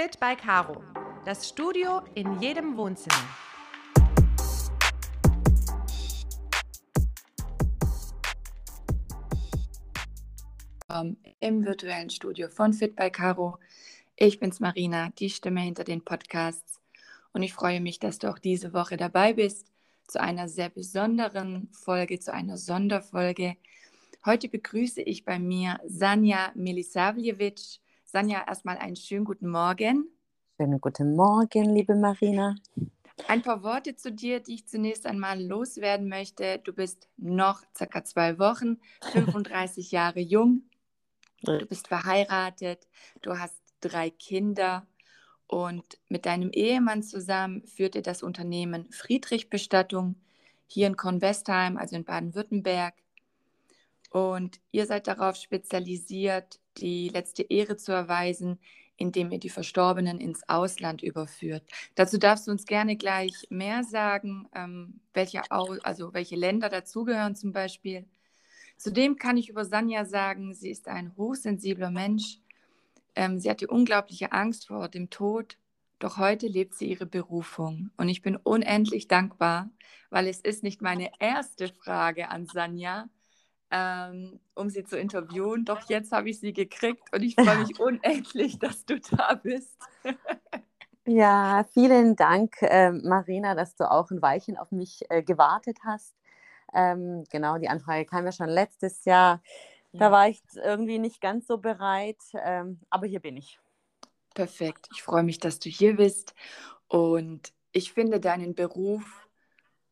Fit by Caro. Das Studio in jedem Wohnzimmer. Im virtuellen Studio von Fit by Caro. Ich bin's Marina, die Stimme hinter den Podcasts. Und ich freue mich, dass du auch diese Woche dabei bist zu einer sehr besonderen Folge, zu einer Sonderfolge. Heute begrüße ich bei mir Sanja Milisavljevic. Sanja, erstmal einen schönen guten Morgen. Schönen guten Morgen, liebe Marina. Ein paar Worte zu dir, die ich zunächst einmal loswerden möchte. Du bist noch circa zwei Wochen, 35 Jahre jung. Du bist verheiratet, du hast drei Kinder und mit deinem Ehemann zusammen führt ihr das Unternehmen Friedrich Bestattung hier in Kornwestheim, also in Baden-Württemberg. Und ihr seid darauf spezialisiert, die letzte Ehre zu erweisen, indem ihr die Verstorbenen ins Ausland überführt. Dazu darfst du uns gerne gleich mehr sagen, ähm, welche, also welche Länder dazugehören zum Beispiel. Zudem kann ich über Sanja sagen, sie ist ein hochsensibler Mensch. Ähm, sie hatte unglaubliche Angst vor dem Tod, doch heute lebt sie ihre Berufung. Und ich bin unendlich dankbar, weil es ist nicht meine erste Frage an Sanja, ähm, um sie zu interviewen. Doch jetzt habe ich sie gekriegt und ich freue mich unendlich, dass du da bist. ja, vielen Dank, äh, Marina, dass du auch ein Weilchen auf mich äh, gewartet hast. Ähm, genau, die Anfrage kam ja schon letztes Jahr. Ja. Da war ich irgendwie nicht ganz so bereit, ähm, aber hier bin ich. Perfekt. Ich freue mich, dass du hier bist und ich finde deinen Beruf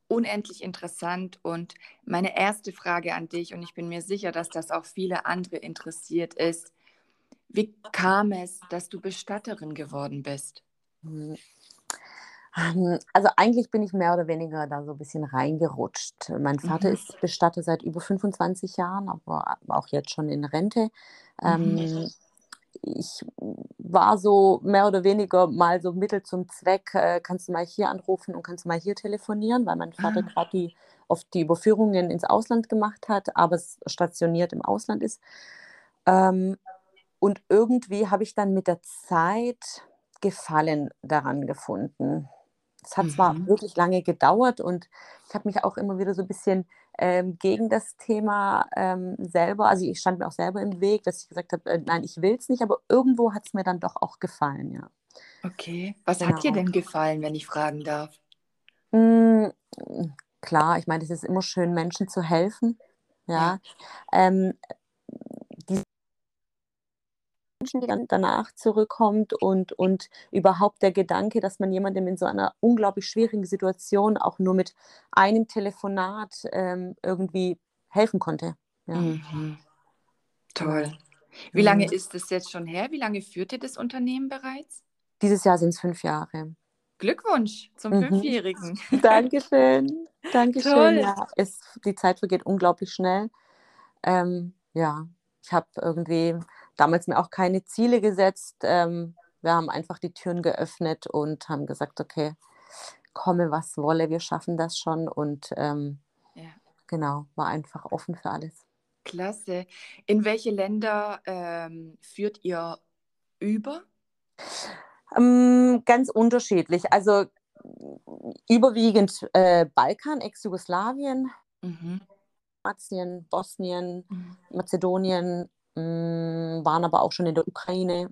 unendlich interessant. Und meine erste Frage an dich, und ich bin mir sicher, dass das auch viele andere interessiert, ist, wie kam es, dass du Bestatterin geworden bist? Hm. Ähm, also eigentlich bin ich mehr oder weniger da so ein bisschen reingerutscht. Mein Vater mhm. ist Bestatter seit über 25 Jahren, aber auch jetzt schon in Rente. Mhm. Ähm, ich war so mehr oder weniger mal so Mittel zum Zweck, äh, kannst du mal hier anrufen und kannst du mal hier telefonieren, weil mein Vater ah. gerade die, oft die Überführungen ins Ausland gemacht hat, aber stationiert im Ausland ist. Ähm, und irgendwie habe ich dann mit der Zeit Gefallen daran gefunden. Es hat zwar mhm. wirklich lange gedauert und ich habe mich auch immer wieder so ein bisschen ähm, gegen das Thema ähm, selber, also ich stand mir auch selber im Weg, dass ich gesagt habe, äh, nein, ich will es nicht, aber irgendwo hat es mir dann doch auch gefallen, ja. Okay, was genau. hat dir denn gefallen, wenn ich fragen darf? Mm, klar, ich meine, es ist immer schön, Menschen zu helfen, ja. ja. Ähm, Menschen, die dann danach zurückkommt und, und überhaupt der Gedanke, dass man jemandem in so einer unglaublich schwierigen Situation auch nur mit einem Telefonat ähm, irgendwie helfen konnte. Ja. Mhm. Toll. Wie lange ist es jetzt schon her? Wie lange führt ihr das Unternehmen bereits? Dieses Jahr sind es fünf Jahre. Glückwunsch zum mhm. Fünfjährigen. Dankeschön. Dankeschön. Toll. Ja, es, die Zeit vergeht unglaublich schnell. Ähm, ja, ich habe irgendwie damals mir auch keine Ziele gesetzt. Ähm, wir haben einfach die Türen geöffnet und haben gesagt, okay, komme was wolle, wir schaffen das schon. Und ähm, ja. genau, war einfach offen für alles. Klasse. In welche Länder ähm, führt ihr über? Ähm, ganz unterschiedlich. Also überwiegend äh, Balkan, Ex-Jugoslawien, mhm. Kroatien, Bosnien, mhm. Mazedonien, waren aber auch schon in der Ukraine.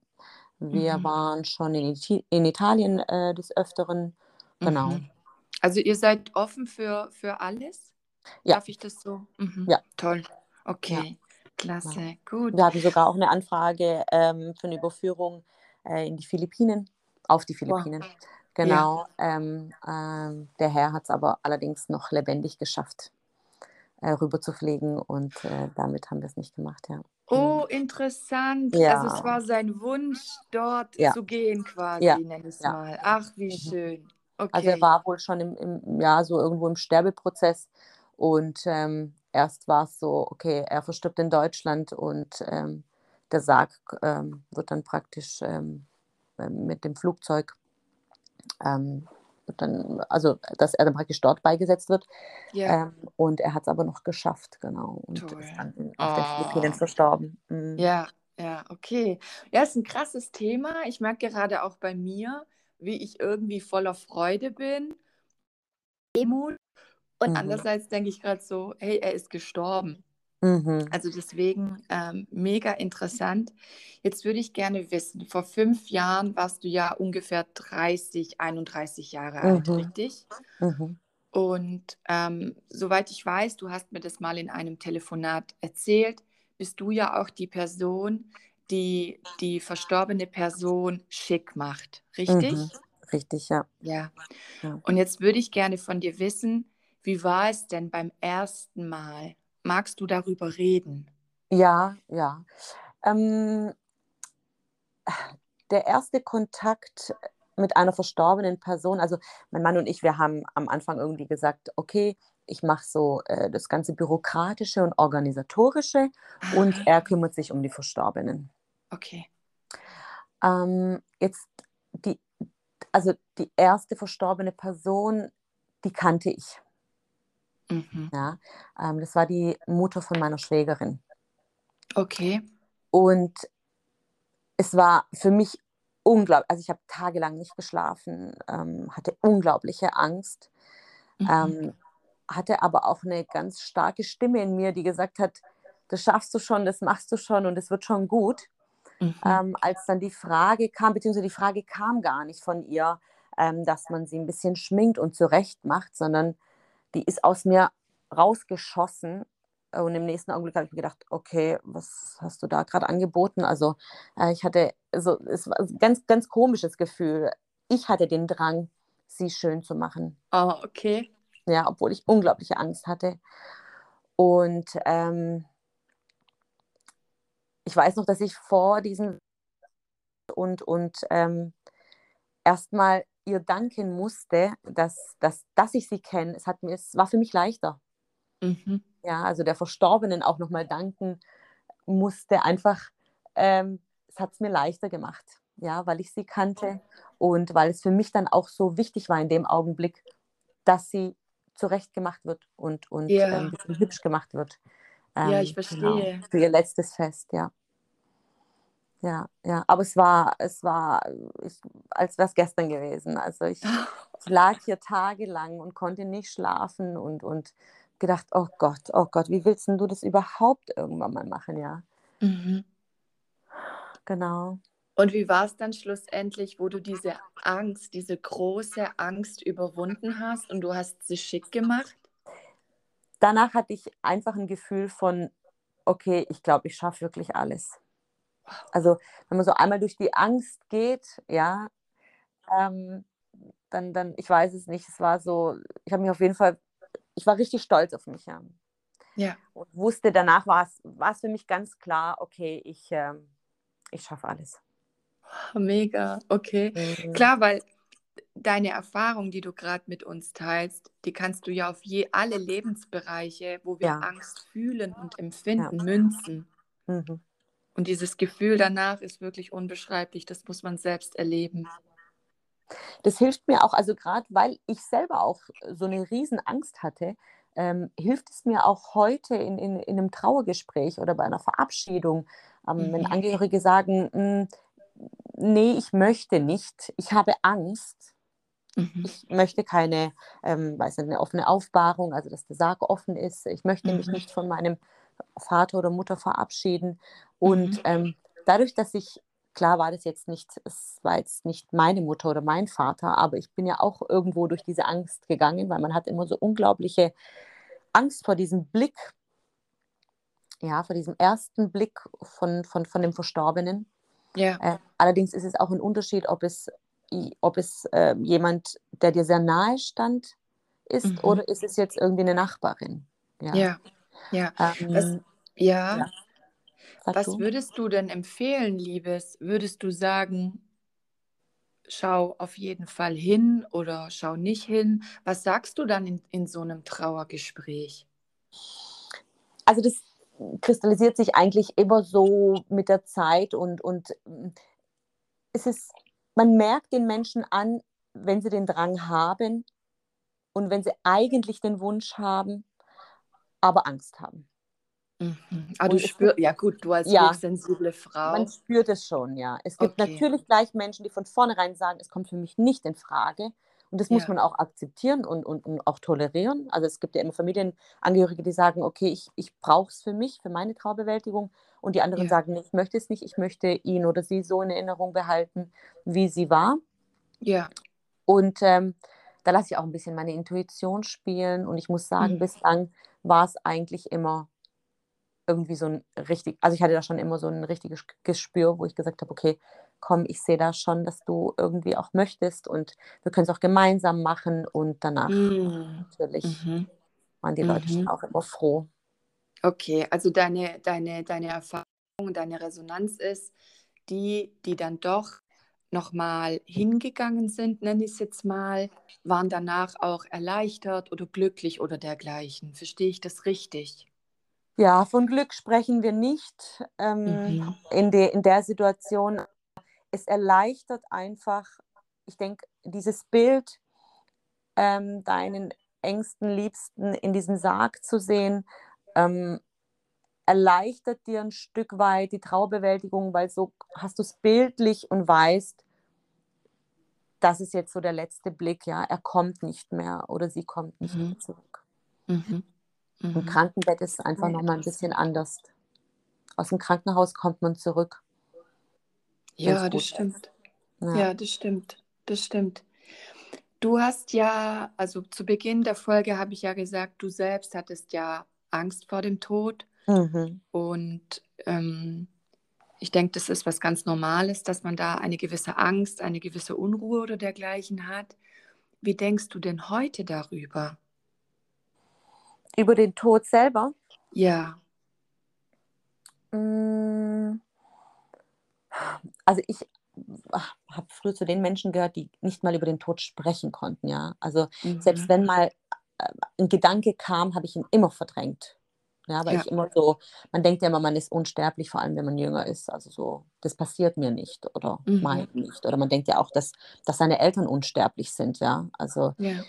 Wir mhm. waren schon in, in Italien äh, des Öfteren. Genau. Mhm. Also ihr seid offen für, für alles? Ja. Darf ich das so? Mhm. Ja. Toll. Okay. Ja. Klasse. Ja. Gut. Wir hatten sogar auch eine Anfrage ähm, für eine Überführung äh, in die Philippinen, auf die Philippinen. Wow. Genau. Ja. Ähm, ähm, der Herr hat es aber allerdings noch lebendig geschafft, äh, rüber zu fliegen und äh, damit haben wir es nicht gemacht, ja. Oh, interessant. Ja. Also es war sein Wunsch, dort ja. zu gehen quasi, ja. nenne ich es mal. Ach, wie mhm. schön. Okay. Also er war wohl schon im, im ja, so irgendwo im Sterbeprozess und ähm, erst war es so, okay, er verstirbt in Deutschland und ähm, der Sarg ähm, wird dann praktisch ähm, mit dem Flugzeug ähm, dann, also dass er dann praktisch dort beigesetzt wird. Ja. Ähm, und er hat es aber noch geschafft, genau. Und Toll. ist dann auf oh. den Philippinen verstorben. Mhm. Ja, ja, okay. Ja, ist ein krasses Thema. Ich merke gerade auch bei mir, wie ich irgendwie voller Freude bin, Demut. Und Mhm. andererseits denke ich gerade so, hey, er ist gestorben. Mhm. Also deswegen ähm, mega interessant. Jetzt würde ich gerne wissen, vor fünf Jahren warst du ja ungefähr 30, 31 Jahre alt, Mhm. richtig? Mhm. Und ähm, soweit ich weiß, du hast mir das mal in einem Telefonat erzählt, bist du ja auch die Person, die die verstorbene Person schick macht, richtig? Mhm. Richtig, ja. Ja. Ja. Und jetzt würde ich gerne von dir wissen, wie war es denn beim ersten Mal? Magst du darüber reden? Ja, ja. Ähm, der erste Kontakt mit einer verstorbenen Person, also mein Mann und ich, wir haben am Anfang irgendwie gesagt, okay, ich mache so äh, das ganze Bürokratische und Organisatorische und Ah, er kümmert sich um die Verstorbenen. okay. Ähm, jetzt die, also die erste verstorbene Person, die kannte ich. Mhm. Ja, ähm, das war die Mutter von meiner Schwägerin. Okay. Und es war für mich unglaublich, also ich habe tagelang nicht geschlafen, ähm, hatte unglaubliche Angst, Mhm. ähm, hatte aber auch eine ganz starke Stimme in mir, die gesagt hat, das schaffst du schon, das machst du schon und es wird schon gut. Mhm. Ähm, als dann die Frage kam, beziehungsweise die Frage kam gar nicht von ihr, ähm, dass man sie ein bisschen schminkt und zurecht macht, sondern die ist aus mir rausgeschossen. Und im nächsten Augenblick habe ich mir gedacht, okay, was hast du da gerade angeboten? Also äh, ich hatte so, es war ein ganz, ganz komisches Gefühl. Ich hatte den Drang, sie schön zu machen. Oh, okay. Ja, obwohl ich unglaubliche Angst hatte. Und ähm, ich weiß noch, dass ich vor diesem und, und ähm, erstmal ihr danken musste, dass, dass, dass ich sie kenne. Es, hat mir, es war für mich leichter. Mhm. Ja, also der Verstorbenen auch nochmal danken musste. Einfach, ähm, es hat es mir leichter gemacht. Ja, weil ich sie kannte und weil es für mich dann auch so wichtig war in dem Augenblick, dass sie zurecht gemacht wird und, und Ja. ähm, hübsch gemacht wird. Ja, ich Genau, verstehe. für ihr letztes Fest, ja. Ja, ja, aber es war, es war, ich, als wäre es gestern gewesen. Also ich, ich lag hier tagelang und konnte nicht schlafen und, und gedacht, oh Gott, oh Gott, wie willst denn du das überhaupt irgendwann mal machen, ja? Mhm. Genau. Und wie war es dann schlussendlich, wo du diese Angst, diese große Angst überwunden hast und du hast sie schick gemacht? Danach hatte ich einfach ein Gefühl von, okay, ich glaube, ich schaffe wirklich alles. Also wenn man so einmal durch die Angst geht, ja, ähm, dann, dann, ich weiß es nicht, es war so, ich habe mich auf jeden Fall, ich war richtig stolz auf mich, ja. Ja. Und wusste, danach war es, war es für mich ganz klar, okay, ich, ähm, ich schaffe alles. Mega, okay. Mhm. Klar, weil deine Erfahrung, die du gerade mit uns teilst, die kannst du ja auf je alle Lebensbereiche, wo wir Ja. Angst fühlen und empfinden, münzen. Mhm. Und dieses Gefühl danach ist wirklich unbeschreiblich. Das muss man selbst erleben. Das hilft mir auch, also gerade weil ich selber auch so eine Riesenangst hatte, ähm, hilft es mir auch heute in, in, in einem Trauergespräch oder bei einer Verabschiedung, ähm, wenn Mhm. Angehörige sagen, "Mm, nee, ich möchte nicht, ich habe Angst, Mhm. ich möchte keine, ähm, weiß nicht, eine offene Aufbahrung, also dass der Sarg offen ist, ich möchte mich Mhm. nicht von meinem Vater oder Mutter verabschieden. Und Mhm. ähm, dadurch, dass ich, klar war das jetzt nicht, es war jetzt nicht meine Mutter oder mein Vater, aber ich bin ja auch irgendwo durch diese Angst gegangen, weil man hat immer so unglaubliche Angst vor diesem Blick, ja, vor diesem ersten Blick von, von, von dem Verstorbenen. Ja, Äh, allerdings ist es auch ein Unterschied, ob es, ob es äh, jemand, der dir sehr nahe stand, ist Mhm. oder ist es jetzt irgendwie eine Nachbarin. Ja. ja, ja. Ähm, Was, ja. ja. Was du. würdest du denn empfehlen, Liebes? Würdest du sagen, schau auf jeden Fall hin oder schau nicht hin? Was sagst du dann in, in so einem Trauergespräch? Also das kristallisiert sich eigentlich immer so mit der Zeit und, und mm, es ist, man merkt den Menschen an, wenn sie den Drang haben und wenn sie eigentlich den Wunsch haben, aber Angst haben. Mhm. Aber du spürst, ja gut, du als Ja. hochsensible Frau. Man spürt es schon, ja. Es gibt Okay. natürlich gleich Menschen, die von vornherein sagen, es kommt für mich nicht in Frage. Und das muss Ja. man auch akzeptieren und, und, und auch tolerieren. Also es gibt ja immer Familienangehörige, die sagen, okay, ich, ich brauche es für mich, für meine Traubewältigung. Und die anderen Ja. sagen, ich möchte es nicht, ich möchte ihn oder sie so in Erinnerung behalten, wie sie war. Ja. Und ähm, da lasse ich auch ein bisschen meine Intuition spielen. Und ich muss sagen, Mhm. bislang war es eigentlich immer irgendwie so ein richtig, also ich hatte da schon immer so ein richtiges Gespür, wo ich gesagt habe, okay, komm, ich sehe da schon, dass du irgendwie auch möchtest und wir können es auch gemeinsam machen. Und danach Mhm. natürlich Mhm. waren die Leute schon Mhm. auch immer froh. Okay, also deine, deine, deine Erfahrung, deine Resonanz ist, die, die dann doch nochmal hingegangen sind, nenne ich es jetzt mal, waren danach auch erleichtert oder glücklich oder dergleichen. Verstehe ich das richtig? Ja, von Glück sprechen wir nicht ähm, Mhm. in, de, in der Situation. Es erleichtert einfach, ich denke, dieses Bild, ähm, deinen engsten Liebsten in diesem Sarg zu sehen, ähm, erleichtert dir ein Stück weit die Traubewältigung, weil so hast du es bildlich und weißt, das ist jetzt so der letzte Blick, ja, er kommt nicht mehr oder sie kommt nicht Mhm. mehr zurück. Mhm. Im Mhm. Krankenbett ist es einfach Sehr nochmal ein bisschen anders. Aus dem Krankenhaus kommt man zurück. Ja, das stimmt. Ja. Ja, das stimmt. Das stimmt. Du hast ja, also zu Beginn der Folge habe ich ja gesagt, du selbst hattest ja Angst vor dem Tod. Mhm. Und ähm, ich denke, das ist was ganz Normales, dass man da eine gewisse Angst, eine gewisse Unruhe oder dergleichen hat. Wie denkst du denn heute darüber? Über den Tod selber. Ja. Mm, Also ich habe früher zu den Menschen gehört, die nicht mal über den Tod sprechen konnten, ja. Also selbst Mhm. wenn mal äh, ein Gedanke kam, habe ich ihn immer verdrängt. Ja, weil Ja. ich immer so, man denkt ja immer, man ist unsterblich, vor allem wenn man jünger ist. Also so, das passiert mir nicht oder Mhm. mal nicht. Oder man denkt ja auch, dass, dass seine Eltern unsterblich sind, ja. Also Ja.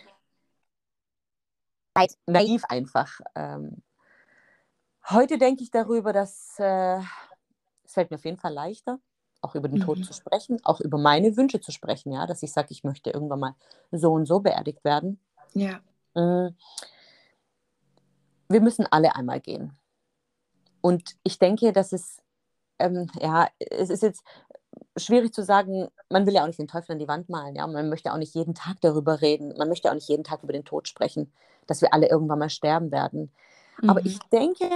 halt naiv einfach. Ähm, heute denke ich darüber, dass äh, es fällt mir auf jeden Fall leichter, auch über den Tod Mhm. zu sprechen, auch über meine Wünsche zu sprechen, ja, dass ich sage, ich möchte irgendwann mal so und so beerdigt werden. Ja. Mm. Wir müssen alle einmal gehen. Und ich denke, dass es, ähm, ja, es ist jetzt schwierig zu sagen, man will ja auch nicht den Teufel an die Wand malen, ja, man möchte auch nicht jeden Tag darüber reden, man möchte auch nicht jeden Tag über den Tod sprechen, dass wir alle irgendwann mal sterben werden. Aber Mhm. ich denke,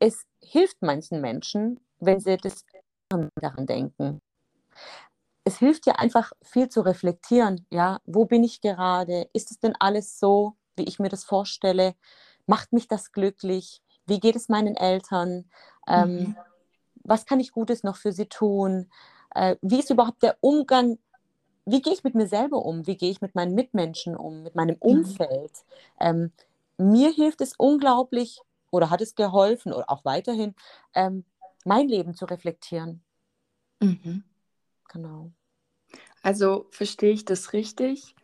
es hilft manchen Menschen, wenn sie das daran denken. Es hilft ja einfach viel zu reflektieren, ja, wo bin ich gerade? Ist es denn alles so, wie ich mir das vorstelle? Macht mich das glücklich? Wie geht es meinen Eltern? Ähm, Mhm. Was kann ich Gutes noch für sie tun? Äh, wie ist überhaupt der Umgang? Wie gehe ich mit mir selber um? Wie gehe ich mit meinen Mitmenschen um? Mit meinem Mhm. Umfeld? Ähm, mir hilft es unglaublich oder hat es geholfen oder auch weiterhin, ähm, mein Leben zu reflektieren. Mhm. Genau. Also verstehe ich das richtig?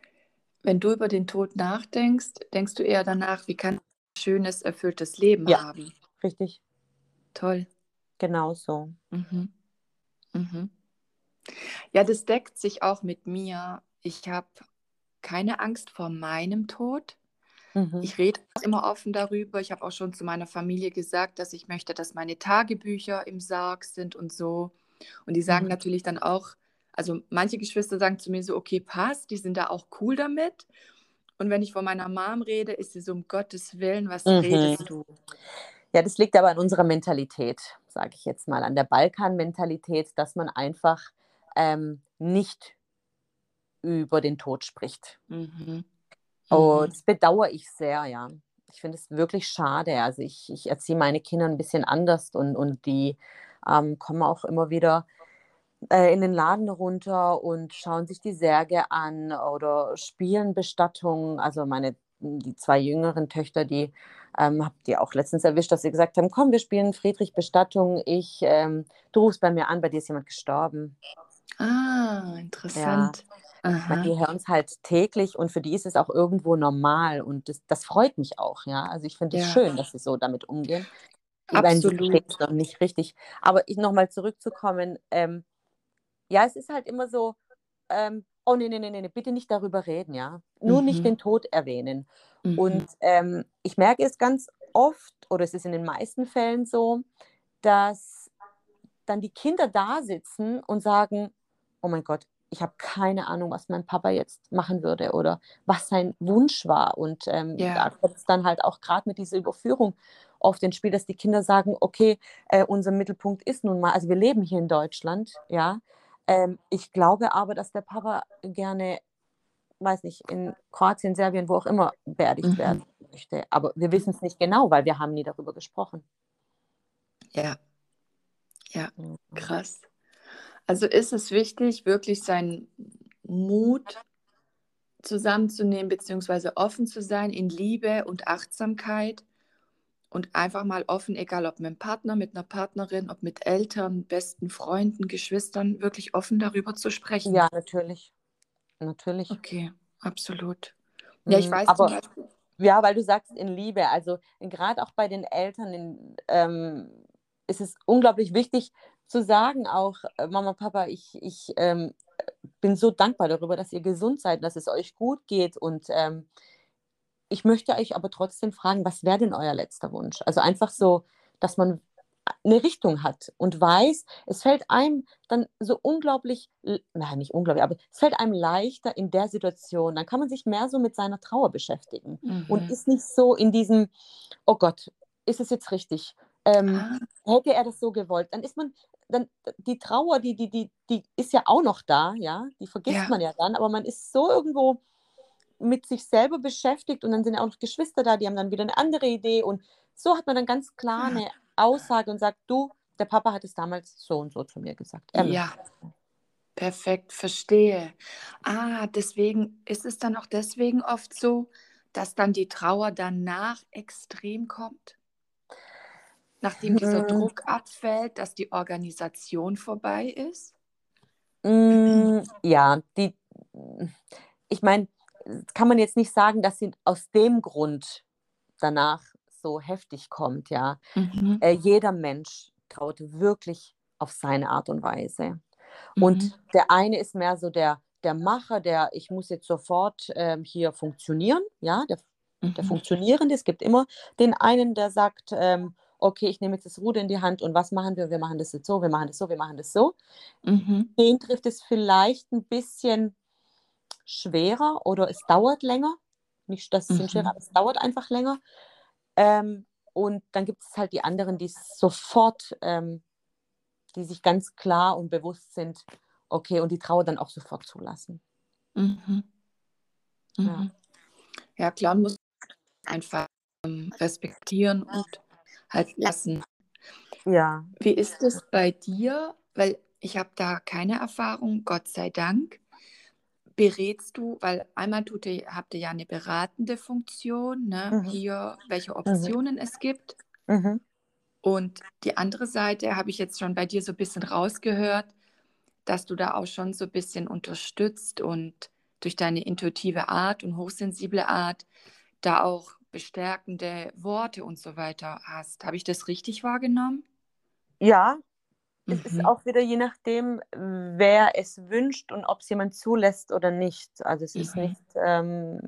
Wenn du über den Tod nachdenkst, denkst du eher danach, wie kann schönes, erfülltes Leben Ja. haben? Richtig. Toll. Genau so. Mhm. Mhm. Ja, das deckt sich auch mit mir. Ich habe keine Angst vor meinem Tod. Mhm. Ich rede immer offen darüber. Ich habe auch schon zu meiner Familie gesagt, dass ich möchte, dass meine Tagebücher im Sarg sind und so. Und die sagen Mhm. natürlich dann auch, also manche Geschwister sagen zu mir so, okay, passt, die sind da auch cool damit. Und wenn ich von meiner Mom rede, ist sie so, um Gottes Willen, was Mhm. redest du? Ja, das liegt aber an unserer Mentalität, sage ich jetzt mal, an der Balkan-Mentalität, dass man einfach ähm, nicht über den Tod spricht. Mhm. Und Mhm. das bedauere ich sehr, ja. Ich finde es wirklich schade. Also ich, ich erziehe meine Kinder ein bisschen anders und, und die ähm, kommen auch immer wieder äh, in den Laden runter und schauen sich die Särge an oder spielen Bestattungen. Also meine die zwei jüngeren Töchter, die ähm, habt ihr auch letztens erwischt, dass sie gesagt haben, komm, wir spielen Friedrich Bestattung. Ich, ähm, du rufst bei mir an, bei dir ist jemand gestorben. Ah, interessant. Aha. die hören es halt täglich und für die ist es auch irgendwo normal und das, das freut mich auch, ja. Also ich finde es Ja. schön, dass sie so damit umgehen. Absolut. Ich noch nicht richtig. Aber ich nochmal zurückzukommen, ähm, ja, es ist halt immer so, ähm, oh nee, nee, nee, nee, bitte nicht darüber reden, ja. Nur mhm. nicht den Tod erwähnen. Mhm. Und ähm, ich merke es ganz oft, oder es ist in den meisten Fällen so, dass dann die Kinder da sitzen und sagen, oh mein Gott, ich habe keine Ahnung, was mein Papa jetzt machen würde oder was sein Wunsch war. Und ähm, yeah. da kommt es dann halt auch gerade mit dieser Überführung oft ins Spiel, dass die Kinder sagen, okay, äh, unser Mittelpunkt ist nun mal, also wir leben hier in Deutschland, ja. Ähm, ich glaube aber, dass der Papa gerne, weiß nicht, in Kroatien, Serbien, wo auch immer beerdigt mhm. werden möchte. Aber wir wissen es nicht genau, weil wir haben nie darüber gesprochen. Ja. Ja, mhm. krass. Also ist es wichtig, wirklich seinen Mut zusammenzunehmen, beziehungsweise offen zu sein in Liebe und Achtsamkeit und einfach mal offen, egal ob mit einem Partner, mit einer Partnerin, ob mit Eltern, besten Freunden, Geschwistern, wirklich offen darüber zu sprechen. Ja, natürlich. Natürlich. Okay, absolut. Ja, ich mhm, weiß aber, Beispiel, Ja, weil du sagst in Liebe, also gerade auch bei den Eltern in, ähm, ist es unglaublich wichtig, zu sagen auch, äh, Mama, Papa, ich, ich ähm, bin so dankbar darüber, dass ihr gesund seid, dass es euch gut geht und ähm, ich möchte euch aber trotzdem fragen, was wäre denn euer letzter Wunsch? Also einfach so, dass man eine Richtung hat und weiß, es fällt einem dann so unglaublich, nein, nicht unglaublich, aber es fällt einem leichter in der Situation. Dann kann man sich mehr so mit seiner Trauer beschäftigen mhm. und ist nicht so in diesem, oh Gott, ist es jetzt richtig? Ähm, ah. Hätte er das so gewollt? Dann ist man, dann die Trauer, die, die, die, die ist ja auch noch da, ja, die vergisst ja. man ja dann, aber man ist so irgendwo mit sich selber beschäftigt und dann sind ja auch noch Geschwister da, die haben dann wieder eine andere Idee und so hat man dann ganz klar eine Aussage und sagt, du, der Papa hat es damals so und so zu mir gesagt. Er ja, perfekt, verstehe. Ah, deswegen ist es dann auch deswegen oft so, dass dann die Trauer danach extrem kommt? nachdem dieser mhm. Druck abfällt, dass die Organisation vorbei ist? Mm, ja, die, ich meine, kann man jetzt nicht sagen, dass sie aus dem Grund danach so heftig kommt, ja. Mhm. Äh, jeder Mensch traut wirklich auf seine Art und Weise. Mhm. Und der eine ist mehr so der, der Macher, der, ich muss jetzt sofort ähm, hier funktionieren, ja, der, mhm. der Funktionierende. Es gibt immer den einen, der sagt, ähm, okay, ich nehme jetzt das Ruder in die Hand und was machen wir? Wir machen das jetzt so, wir machen das so, wir machen das so. Mhm. Den trifft es vielleicht ein bisschen schwerer oder es dauert länger. Nicht, dass es mhm. schwerer, aber es dauert einfach länger. Ähm, und dann gibt es halt die anderen, die sofort, ähm, die sich ganz klar und bewusst sind, okay, und die Trauer dann auch sofort zulassen. Mhm. Mhm. Ja. ja, klar, muss einfach ähm, respektieren und halt lassen. Ja. Wie ist es bei dir? Weil ich habe da keine Erfahrung, Gott sei Dank. Berätst du, weil einmal tut ihr, habt ihr ja eine beratende Funktion, ne? Mhm. hier, welche mhm. Optionen mhm. es gibt. Mhm. Und die andere Seite habe ich jetzt schon bei dir so ein bisschen rausgehört, dass du da auch schon so ein bisschen unterstützt und durch deine intuitive Art und hochsensible Art da auch bestärkende Worte und so weiter hast. Habe ich das richtig wahrgenommen? Ja, mhm. es ist mhm. auch wieder je nachdem, wer es wünscht und ob es jemand zulässt oder nicht. Also es mhm. ist nicht ähm,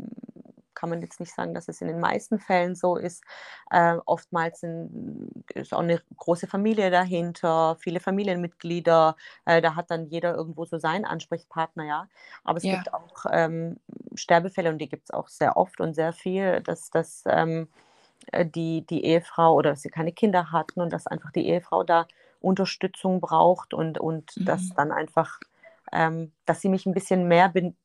kann man jetzt nicht sagen, dass es in den meisten Fällen so ist. Äh, oftmals sind, ist auch eine große Familie dahinter, viele Familienmitglieder. Äh, da hat dann jeder irgendwo so seinen Ansprechpartner, ja. Aber es ja. gibt auch ähm, Sterbefälle und die gibt es auch sehr oft und sehr viel, dass das ähm, äh, die, die Ehefrau oder dass sie keine Kinder hatten und dass einfach die Ehefrau da Unterstützung braucht und, und mhm. dass dann einfach, ähm, dass sie mich ein bisschen mehr ben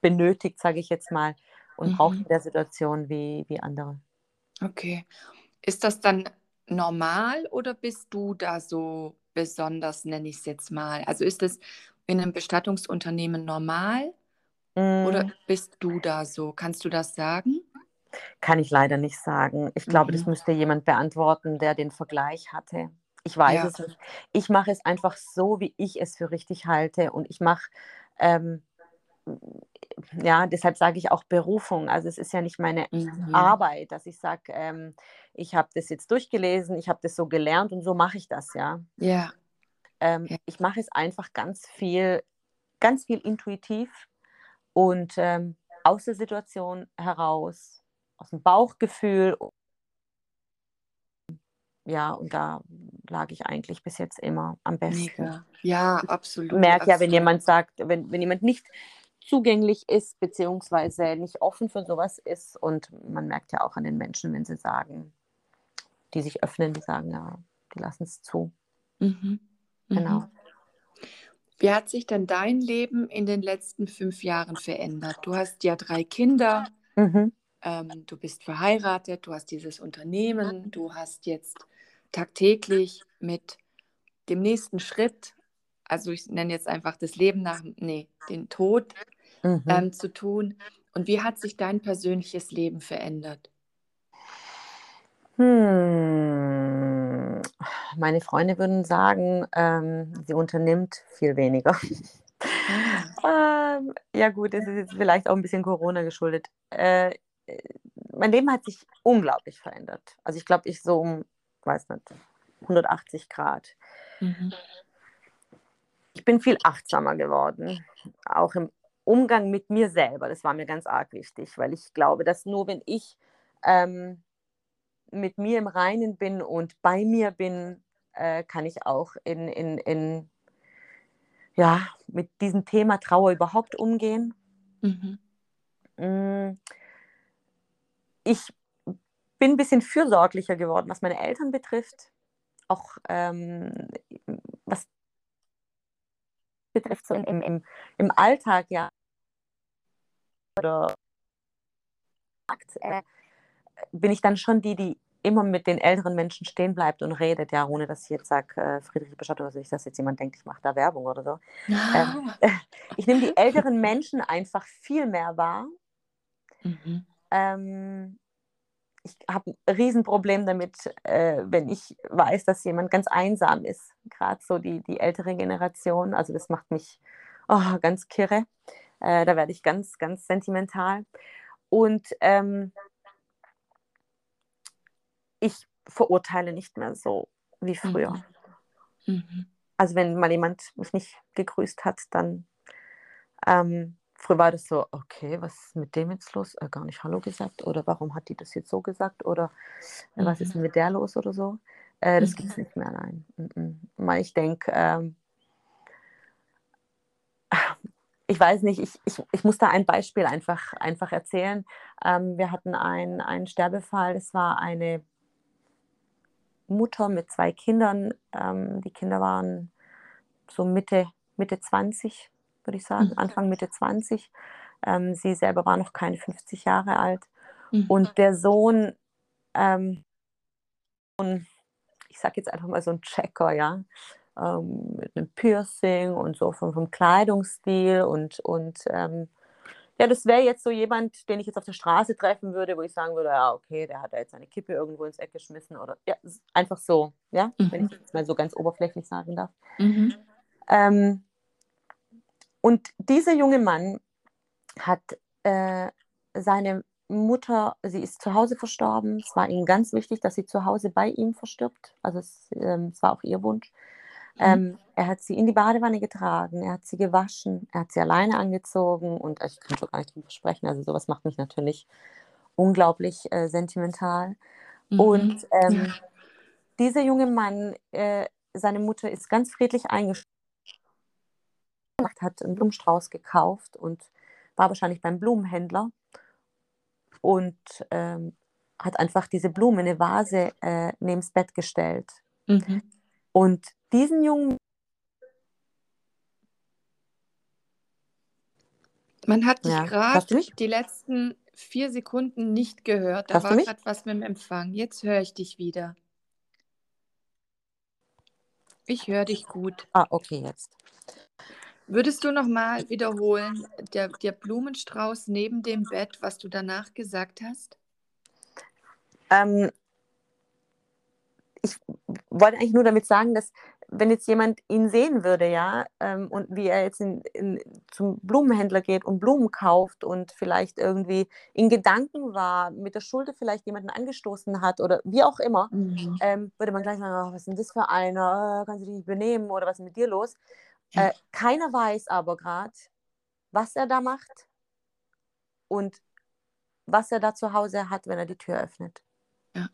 benötigt, sage ich jetzt mal, und mhm. braucht in der Situation wie, wie andere. Okay. Ist das dann normal oder bist du da so besonders, nenne ich es jetzt mal? Also ist es in einem Bestattungsunternehmen normal mm. oder bist du da so? Kannst du das sagen? Kann ich leider nicht sagen. Ich glaube, mhm. das müsste jemand beantworten, der den Vergleich hatte. Ich weiß ja. es nicht. Ich mache es einfach so, wie ich es für richtig halte. Und ich mache ähm, ja, deshalb sage ich auch Berufung. Also es ist ja nicht meine Mhm. Arbeit, dass ich sage, ähm, ich habe das jetzt durchgelesen, ich habe das so gelernt und so mache ich das, ja. Ja. Ähm, Ja. Ich mache es einfach ganz viel, ganz viel intuitiv und ähm, aus der Situation heraus, aus dem Bauchgefühl. Ja, und da lag ich eigentlich bis jetzt immer am besten. Mega. Ja, absolut. Ich merke ja, wenn jemand sagt, wenn, wenn jemand nicht zugänglich ist, beziehungsweise nicht offen für sowas ist. Und man merkt ja auch an den Menschen, wenn sie sagen, die sich öffnen, die sagen, ja, die lassen es zu. Mhm. Genau. Mhm. Wie hat sich denn dein Leben in den letzten fünf Jahren verändert? Du hast ja drei Kinder, Mhm. ähm, du bist verheiratet, du hast dieses Unternehmen, du hast jetzt tagtäglich mit dem nächsten Schritt, also ich nenne jetzt einfach das Leben nach, nee, den Tod Mhm. ähm, zu tun. Und wie hat sich dein persönliches Leben verändert? Hm. Meine Freunde würden sagen, ähm, sie unternimmt viel weniger. Ah, ähm, ja gut, das ist jetzt vielleicht auch ein bisschen Corona geschuldet. Äh, äh, mein Leben hat sich unglaublich verändert. Also ich glaube, ich so um, weiß nicht, 180 Grad. mhm. Ich bin viel achtsamer geworden, auch im Umgang mit mir selber. Das war mir ganz arg wichtig, weil ich glaube, dass nur wenn ich ähm, mit mir im Reinen bin und bei mir bin, äh, kann ich auch in, in, in, ja, mit diesem Thema Trauer überhaupt umgehen. Mhm. Mm, Ich bin ein bisschen fürsorglicher geworden, was meine Eltern betrifft. Auch ähm, was betrifft so im, im, im Alltag, ja. Oder äh, bin ich dann schon die, die immer mit den älteren Menschen stehen bleibt und redet, ja, ohne dass ich jetzt sage, äh, Friedrich Beschott oder so, nicht, dass jetzt jemand denkt, ich mache da Werbung oder so. Ähm, ich nehme die älteren Menschen einfach viel mehr wahr. Mhm. Ähm, ich habe ein Riesenproblem damit, äh, wenn ich weiß, dass jemand ganz einsam ist. Gerade so die, die ältere Generation. Also das macht mich oh, ganz kirre. Äh, da werde ich ganz, ganz sentimental. Und ähm, ich verurteile nicht mehr so wie früher. Mhm. Also wenn mal jemand mich nicht gegrüßt hat, dann ähm, früher war das so, okay, was ist mit dem jetzt los? Äh, gar nicht Hallo gesagt oder warum hat die das jetzt so gesagt oder äh, was ist Mhm. denn mit der los oder so? Äh, das Mhm. gibt es nicht mehr, nein. Mhm. Ich denke, ähm, ich weiß nicht, ich, ich, ich muss da ein Beispiel einfach, einfach erzählen. Ähm, wir hatten ein, einen Sterbefall, das war eine Mutter mit zwei Kindern. Ähm, die Kinder waren so Mitte, Mitte 20, würde ich sagen, Mhm. Anfang Mitte 20. Ähm, sie selber war noch keine 50 Jahre alt. Mhm. Und der Sohn, ähm, ich sage jetzt einfach mal so ein Checker, ja, ähm, mit einem Piercing und so vom, vom Kleidungsstil und, und ähm, ja, das wäre jetzt so jemand, den ich jetzt auf der Straße treffen würde, wo ich sagen würde, ja, okay, der hat da jetzt seine Kippe irgendwo ins Eck geschmissen oder ja, einfach so, ja, wenn Mhm. ich jetzt mal so ganz oberflächlich sagen darf. Mhm. Ähm, und dieser junge Mann hat äh, seine Mutter, sie ist zu Hause verstorben. Es war ihm ganz wichtig, dass sie zu Hause bei ihm verstirbt. Also es, ähm, es war auch ihr Wunsch. Ähm, er hat sie in die Badewanne getragen, er hat sie gewaschen, er hat sie alleine angezogen und ich kann schon gar nicht drüber sprechen. Also sowas macht mich natürlich unglaublich äh, sentimental. Mhm. Und ähm, Ja. dieser junge Mann, äh, seine Mutter ist ganz friedlich eingeschlafen, hat einen Blumenstrauß gekauft und war wahrscheinlich beim Blumenhändler und ähm, hat einfach diese Blumen in eine Vase äh, neben das Bett gestellt. Mhm. Und diesen jungen Man hat dich Ja. Gerade die letzten vier Sekunden nicht gehört. Da du war gerade was mit dem Empfang. Jetzt höre ich dich wieder. Ich höre dich gut. Ah, okay, jetzt. Würdest du noch mal wiederholen, der, der Blumenstrauß neben dem Bett, was du danach gesagt hast? Ähm, ich wollte eigentlich nur damit sagen, dass wenn jetzt jemand ihn sehen würde, ja, ähm, und wie er jetzt in, in, zum Blumenhändler geht und Blumen kauft und vielleicht irgendwie in Gedanken war, mit der Schulter vielleicht jemanden angestoßen hat oder wie auch immer, mhm. ähm, würde man gleich sagen, oh, was ist denn das für einer, oh, kannst du dich nicht benehmen oder was ist mit dir los? Äh, keiner weiß aber gerade, was er da macht und was er da zu Hause hat, wenn er die Tür öffnet. Ja.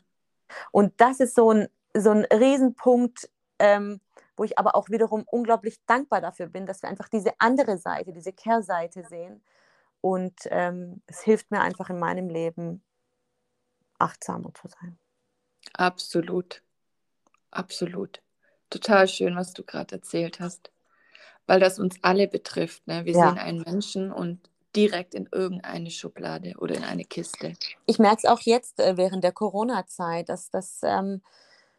Und das ist so ein, so ein Riesenpunkt, ähm, wo ich aber auch wiederum unglaublich dankbar dafür bin, dass wir einfach diese andere Seite, diese Kehrseite sehen. Und ähm, es hilft mir einfach in meinem Leben, achtsamer zu sein. Absolut. Absolut. Total schön, was du gerade erzählt hast. Weil das uns alle betrifft. Ne? Wir ja. sehen einen Menschen und direkt in irgendeine Schublade oder in eine Kiste. Ich merke es auch jetzt äh, während der Corona-Zeit, dass das ähm,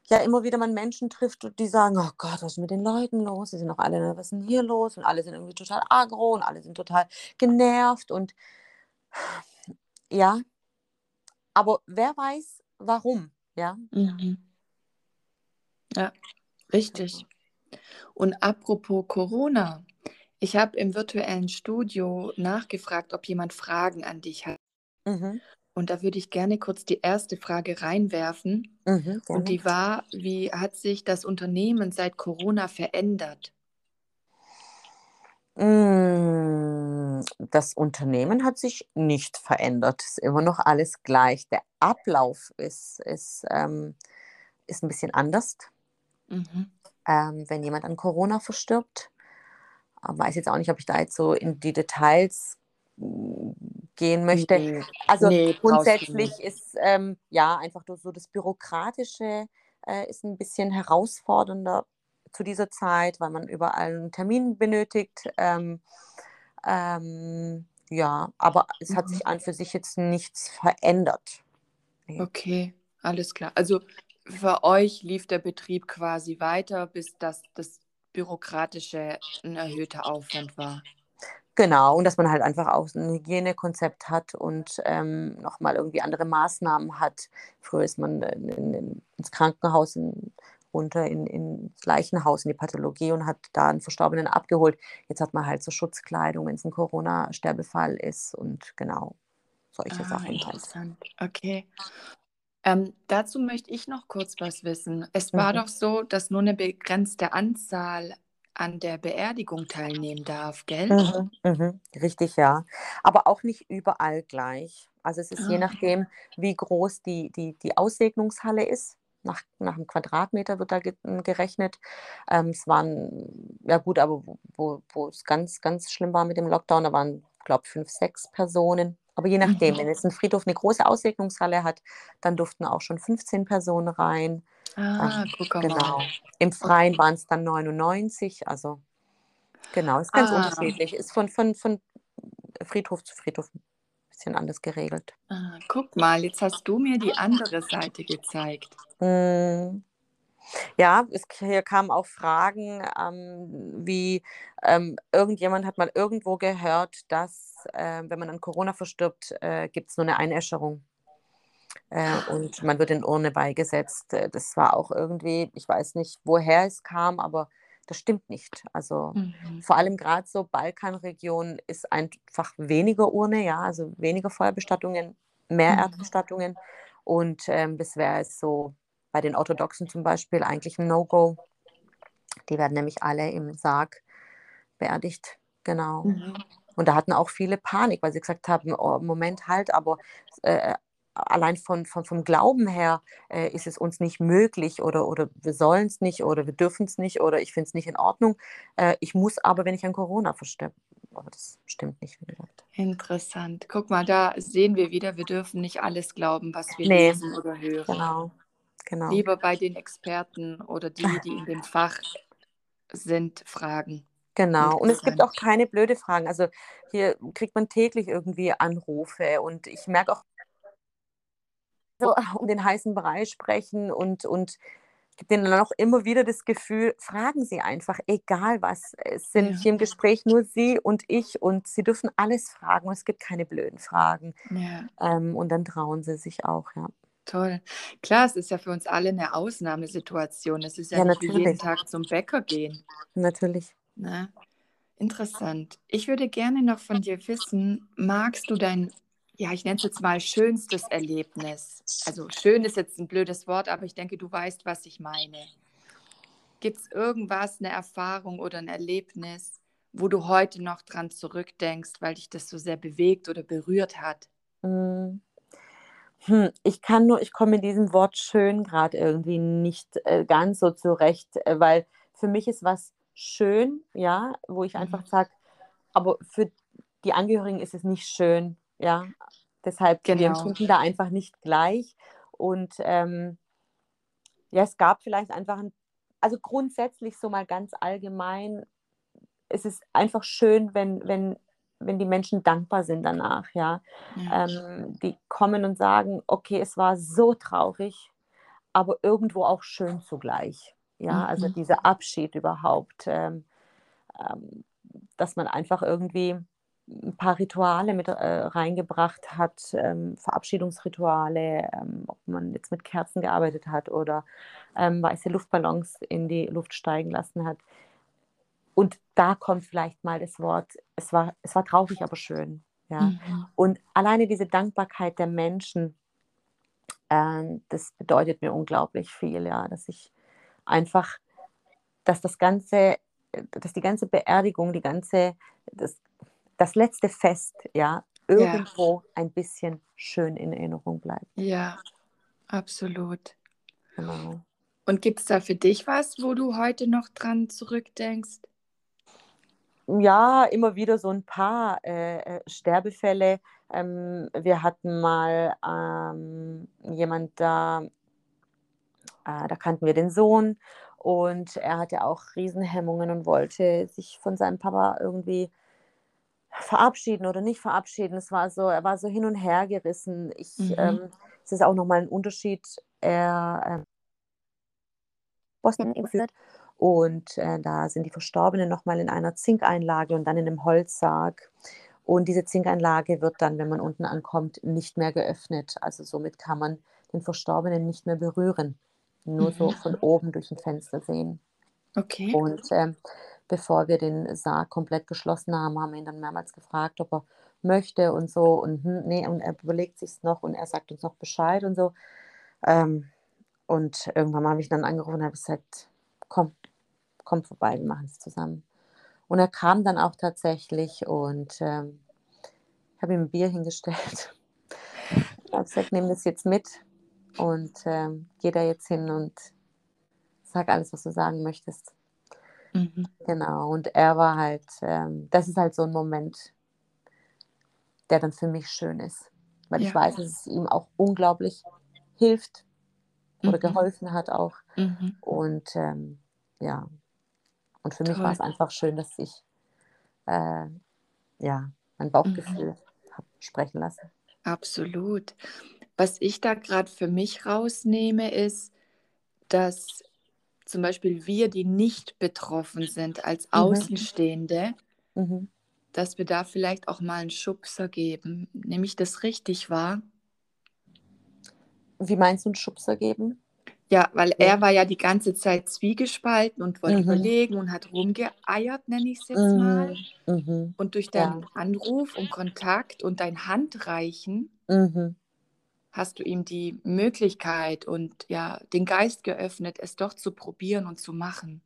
ja immer wieder man Menschen trifft, die sagen, oh Gott, was ist mit den Leuten los? Die sind doch alle, ne, was ist denn hier los? Und alle sind irgendwie total agro und alle sind total genervt und ja, aber wer weiß, warum, ja? Mhm. Ja, richtig. Und apropos Corona, ich habe im virtuellen Studio nachgefragt, ob jemand Fragen an dich hat. Mhm. Und da würde ich gerne kurz die erste Frage reinwerfen. Mhm, und die war, wie hat sich das Unternehmen seit Corona verändert? Mm, das Unternehmen hat sich nicht verändert. Es ist immer noch alles gleich. Der Ablauf ist, ist, ähm, ist ein bisschen anders. Mhm. Ähm, wenn jemand an Corona verstirbt, weiß jetzt auch nicht, ob ich da jetzt so in die Details hm, gehen möchte. Nee, also nee, grundsätzlich ist ähm, ja einfach so das Bürokratische äh, ist ein bisschen herausfordernder zu dieser Zeit, weil man überall einen Termin benötigt. Ähm, ähm, ja, aber es hat sich mhm. an für sich jetzt nichts verändert. Nee. Okay, alles klar. Also für euch lief der Betrieb quasi weiter, bis das, das bürokratische ein erhöhter Aufwand war. Genau, und dass man halt einfach auch ein Hygienekonzept hat und ähm, nochmal irgendwie andere Maßnahmen hat. Früher ist man in, in, ins Krankenhaus in, runter in, ins Leichenhaus, in die Pathologie und hat da einen Verstorbenen abgeholt. Jetzt hat man halt so Schutzkleidung, wenn es ein Corona-Sterbefall ist und genau solche ah, Sachen. Halt. Interessant, okay. Ähm, dazu möchte ich noch kurz was wissen. Es war mhm. doch so, dass nur eine begrenzte Anzahl an der Beerdigung teilnehmen darf, gell? Mhm, mhm, richtig, ja. Aber auch nicht überall gleich. Also es ist ah. je nachdem, wie groß die, die, die Aussegnungshalle ist. Nach, nach einem Quadratmeter wird da gerechnet. Ähm, es waren, ja gut, aber wo, wo, wo es ganz, ganz schlimm war mit dem Lockdown, da waren, glaube ich, fünf, sechs Personen aber je nachdem, mhm. wenn jetzt ein Friedhof eine große Aussegnungshalle hat, dann durften auch schon 15 Personen rein. Ah, guck mal. Genau. Im Freien waren es dann 99. Also genau, ist ganz ah. unterschiedlich. Ist von, von, von Friedhof zu Friedhof ein bisschen anders geregelt. Ah, guck mal, jetzt hast du mir die andere Seite gezeigt. Hm. Ja, es, hier kamen auch Fragen, ähm, wie ähm, irgendjemand hat mal irgendwo gehört, dass äh, wenn man an Corona verstirbt, äh, gibt es nur eine Einäscherung. Äh, und man wird in Urne beigesetzt. Äh, das war auch irgendwie, ich weiß nicht, woher es kam, aber das stimmt nicht. Also mhm. vor allem gerade so Balkanregion ist einfach weniger Urne, ja, also weniger Feuerbestattungen, mehr mhm. Erdbestattungen. Und ähm, das wäre es so bei den Orthodoxen zum Beispiel eigentlich ein No-Go. Die werden nämlich alle im Sarg beerdigt. Genau. Mhm. Und da hatten auch viele Panik, weil sie gesagt haben, oh, Moment halt, aber äh, allein von, von, vom Glauben her äh, ist es uns nicht möglich oder, oder wir sollen es nicht oder wir dürfen es nicht oder ich finde es nicht in Ordnung. Äh, ich muss aber, wenn ich an Corona versterbe. Aber das stimmt nicht, wie gesagt. Interessant. Guck mal, da sehen wir wieder, wir dürfen nicht alles glauben, was wir nee, lesen oder hören. Genau. Genau. Lieber bei den Experten oder die, die in dem Fach sind, fragen. Genau, und es gibt auch keine blöde Fragen. Also hier kriegt man täglich irgendwie Anrufe und ich merke auch, so um den heißen Bereich sprechen und, und gebe denen dann auch immer wieder das Gefühl, fragen Sie einfach, egal was. Es sind ja. hier im Gespräch nur Sie und ich und Sie dürfen alles fragen und es gibt keine blöden Fragen. Ja. Ähm, und dann trauen Sie sich auch, ja. Toll. Klar, es ist ja für uns alle eine Ausnahmesituation. Es ist ja, Ja, nicht wie jeden natürlich. Tag zum Bäcker gehen. Natürlich. Ne? Interessant. Ich würde gerne noch von dir wissen, magst du dein, ja, ich nenne es jetzt mal schönstes Erlebnis? Also schön ist jetzt ein blödes Wort, aber ich denke, du weißt, was ich meine. Gibt es irgendwas, eine Erfahrung oder ein Erlebnis, wo du heute noch dran zurückdenkst, weil dich das so sehr bewegt oder berührt hat? Mm. Hm, ich kann nur, ich komme mit diesem Wort schön gerade irgendwie nicht äh, ganz so zurecht, äh, weil für mich ist was schön, ja, wo ich einfach Mhm. sage, aber für die Angehörigen ist es nicht schön, ja. Deshalb, wir Genau. empfinden da einfach nicht gleich. Und ähm, ja, es gab vielleicht einfach ein, also grundsätzlich so mal ganz allgemein, es ist einfach schön, wenn, wenn, wenn die Menschen dankbar sind danach, ja. Ja. Ähm, die kommen und sagen, okay, es war so traurig, aber irgendwo auch schön zugleich. Ja, also Mhm. dieser Abschied überhaupt, ähm, ähm, dass man einfach irgendwie ein paar Rituale mit äh, reingebracht hat, ähm, Verabschiedungsrituale, ähm, ob man jetzt mit Kerzen gearbeitet hat oder ähm, weiße Luftballons in die Luft steigen lassen hat. Und da kommt vielleicht mal das Wort, es war, es war traurig, aber schön. Ja? Mhm. Und alleine diese Dankbarkeit der Menschen, ähm, das bedeutet mir unglaublich viel, ja, dass ich einfach, dass das ganze, dass die ganze Beerdigung, die ganze, das, das letzte Fest, ja, Ja, irgendwo ein bisschen schön in Erinnerung bleibt. ja, absolut. Genau. Und gibt es da für dich was, wo du heute noch dran zurückdenkst? Ja, immer wieder so ein paar äh, äh, Sterbefälle. Ähm, wir hatten mal ähm, jemand da, äh, da kannten wir den Sohn und er hatte auch Riesenhemmungen und wollte sich von seinem Papa irgendwie verabschieden oder nicht verabschieden. Es war so, er war so hin und her gerissen. Ich, Mhm. ähm, es ist auch nochmal ein Unterschied. Er ähm, Bosnien überführt und äh, da sind die Verstorbenen nochmal in einer Zinkeinlage und dann in einem Holzsarg. Und diese Zinkeinlage wird dann, wenn man unten ankommt, nicht mehr geöffnet. Also somit kann man den Verstorbenen nicht mehr berühren. Nur so Mhm. von oben durch ein Fenster sehen. Okay. Und ähm, bevor wir den Sarg komplett geschlossen haben, haben wir ihn dann mehrmals gefragt, ob er möchte und so. Und hm, nee, und er überlegt sich noch und er sagt uns noch Bescheid und so. Ähm, und irgendwann habe ich ihn dann angerufen und habe gesagt, komm, komm vorbei, wir machen es zusammen. Und er kam dann auch tatsächlich und ähm, ich habe ihm ein Bier hingestellt. Ich habe gesagt, nimm das jetzt mit und ähm, geh da jetzt hin und sag alles, was du sagen möchtest. Mhm. Genau, und er war halt, ähm, das ist halt so ein Moment, der dann für mich schön ist, weil ich Ja. weiß, dass es ihm auch unglaublich hilft oder Mhm. geholfen hat auch. Mhm. Und ähm, ja, und für mich war es einfach schön, dass ich äh, ja, mein Mhm. Bauchgefühl habe sprechen lassen. Absolut. Was ich da gerade für mich rausnehme, ist, dass zum Beispiel wir, die nicht betroffen sind, als Mhm. Außenstehende, Mhm. dass wir da vielleicht auch mal einen Schubser geben. Nehme ich das richtig wahr? Wie meinst du einen Schubser geben? Ja, weil Ja. er war ja die ganze Zeit zwiegespalten und wollte Mhm. überlegen und hat rumgeeiert, nenne ich es jetzt mal. Mhm. Mhm. Und durch Ja. deinen Anruf und Kontakt und dein Handreichen Mhm. hast du ihm die Möglichkeit und ja, den Geist geöffnet, es doch zu probieren und zu machen.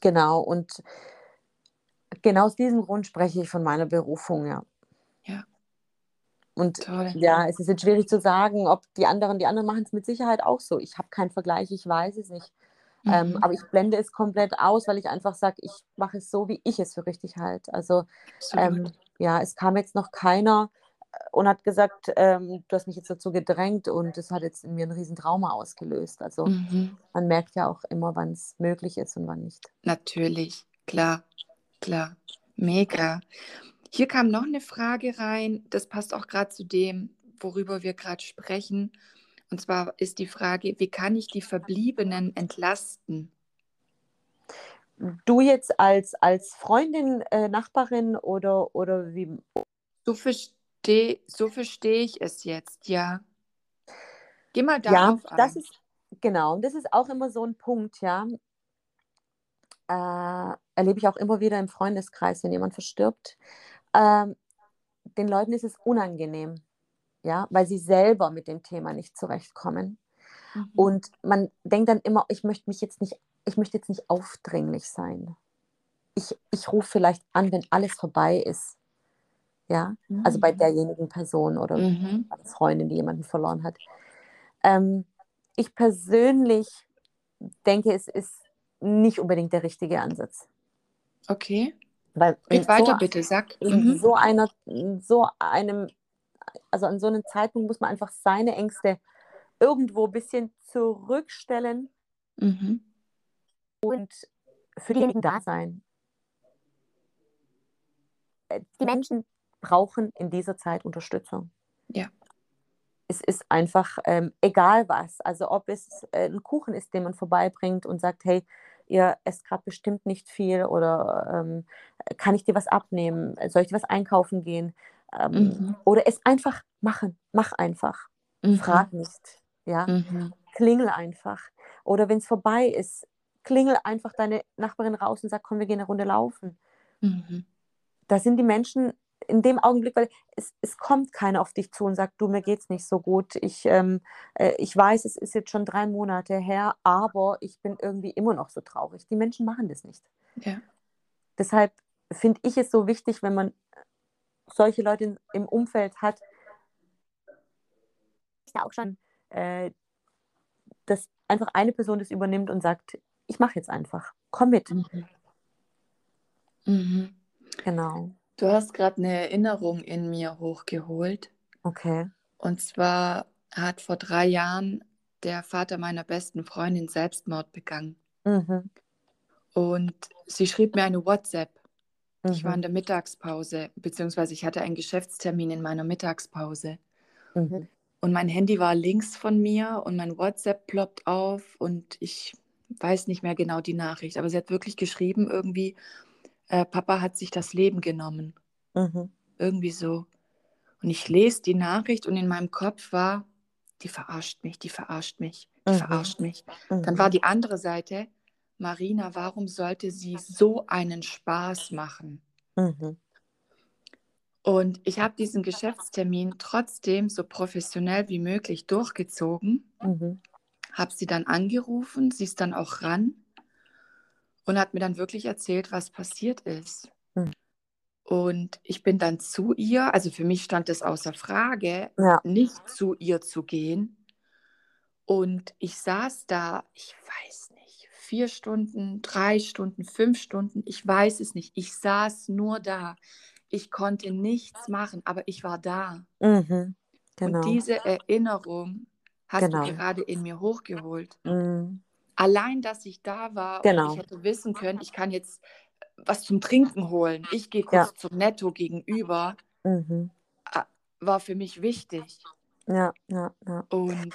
Genau, und genau aus diesem Grund spreche ich von meiner Berufung, ja. Ja, Und toll. ja, es ist jetzt schwierig zu sagen, ob die anderen, die anderen machen es mit Sicherheit auch so. Ich habe keinen Vergleich, ich weiß es nicht. Ähm, Mhm. aber ich blende es komplett aus, weil ich einfach sage, ich mache es so, wie ich es für richtig halte. Also ähm, ja, es kam jetzt noch keiner äh, und hat gesagt, ähm, du hast mich jetzt dazu gedrängt und das hat jetzt in mir ein riesen Trauma ausgelöst. Also Mhm. man merkt ja auch immer, wann es möglich ist und wann nicht. Natürlich, klar, klar. Mega. Hier kam noch eine Frage rein, das passt auch gerade zu dem, worüber wir gerade sprechen. Und zwar ist die Frage, wie kann ich die Verbliebenen entlasten? Du jetzt als, als Freundin, äh, Nachbarin oder, oder wie? So verstehe so versteh ich es jetzt, ja. Geh mal Ja, darauf das ein. ist, genau, und das ist auch immer so ein Punkt, ja. Äh, erlebe ich auch immer wieder im Freundeskreis, wenn jemand verstirbt. Ähm, den Leuten ist es unangenehm, ja, weil sie selber mit dem Thema nicht zurechtkommen. Mhm. Und man denkt dann immer, ich möchte mich jetzt nicht, ich möchte jetzt nicht aufdringlich sein. Ich, ich rufe vielleicht an, wenn alles vorbei ist. Ja, also bei derjenigen Person oder Mhm. Freundin, die jemanden verloren hat. Ähm, ich persönlich denke, es ist nicht unbedingt der richtige Ansatz. Okay. Weil in Red weiter so, bitte, sag. in Mhm. so einer, in so einem, also an so einem Zeitpunkt muss man einfach seine Ängste irgendwo ein bisschen zurückstellen Mhm. und für diejenigen da sein. Äh, Die Menschen brauchen in dieser Zeit Unterstützung. Ja. Es ist einfach ähm, egal was. Also ob es äh, ein Kuchen ist, den man vorbeibringt und sagt, hey, ihr esst gerade bestimmt nicht viel oder ähm, kann ich dir was abnehmen? Soll ich dir was einkaufen gehen? Ähm, Mhm. Oder es einfach machen. Mach einfach. Mhm. Frag nicht. Ja? Mhm. klingel einfach. Oder wenn es vorbei ist, klingel einfach deine Nachbarin raus und sag, komm, wir gehen eine Runde laufen. Mhm. Da sind die Menschen in dem Augenblick, weil es, es kommt keiner auf dich zu und sagt, du, mir geht's nicht so gut. Ich, ähm, äh, ich weiß, es ist jetzt schon drei Monate her, aber ich bin irgendwie immer noch so traurig. Die Menschen machen das nicht. Ja. Deshalb finde ich es so wichtig, wenn man solche Leute in, im Umfeld hat, ja auch schon, äh, dass einfach eine Person das übernimmt und sagt, ich mache jetzt einfach, komm mit. Mhm. Mhm. Genau, Du hast gerade eine Erinnerung in mir hochgeholt. okay. Und zwar hat vor drei Jahren der Vater meiner besten Freundin Selbstmord begangen. Mhm. Und sie schrieb mir eine WhatsApp. Ich war in Mhm. der Mittagspause, beziehungsweise ich hatte einen Geschäftstermin in meiner Mittagspause. Mhm. Und mein Handy war links von mir und mein WhatsApp ploppt auf und ich weiß nicht mehr genau die Nachricht, aber sie hat wirklich geschrieben irgendwie, äh, Papa hat sich das Leben genommen. Mhm. Irgendwie so. Und ich lese die Nachricht und in meinem Kopf war, die verarscht mich, die verarscht mich, die Mhm. verarscht mich. Dann Mhm. war die andere Seite, Marina, warum sollte sie so einen Spaß machen? Mhm. Und ich habe diesen Geschäftstermin trotzdem so professionell wie möglich durchgezogen, Mhm. habe sie dann angerufen, sie ist dann auch ran und hat mir dann wirklich erzählt, was passiert ist. Mhm. Und ich bin dann zu ihr, also für mich stand es außer Frage, Ja. nicht zu ihr zu gehen. Und ich saß da, ich weiß nicht, vier Stunden, drei Stunden, fünf Stunden, ich weiß es nicht. Ich saß nur da. Ich konnte nichts machen, aber ich war da. Mhm. Genau. Und diese Erinnerung hast Genau. du gerade in mir hochgeholt. Mhm. Allein, dass ich da war Genau. und ich hätte wissen können, ich kann jetzt was zum Trinken holen. Ich gehe kurz Ja. zum Netto gegenüber, Mhm. war für mich wichtig. Ja, ja, ja. Und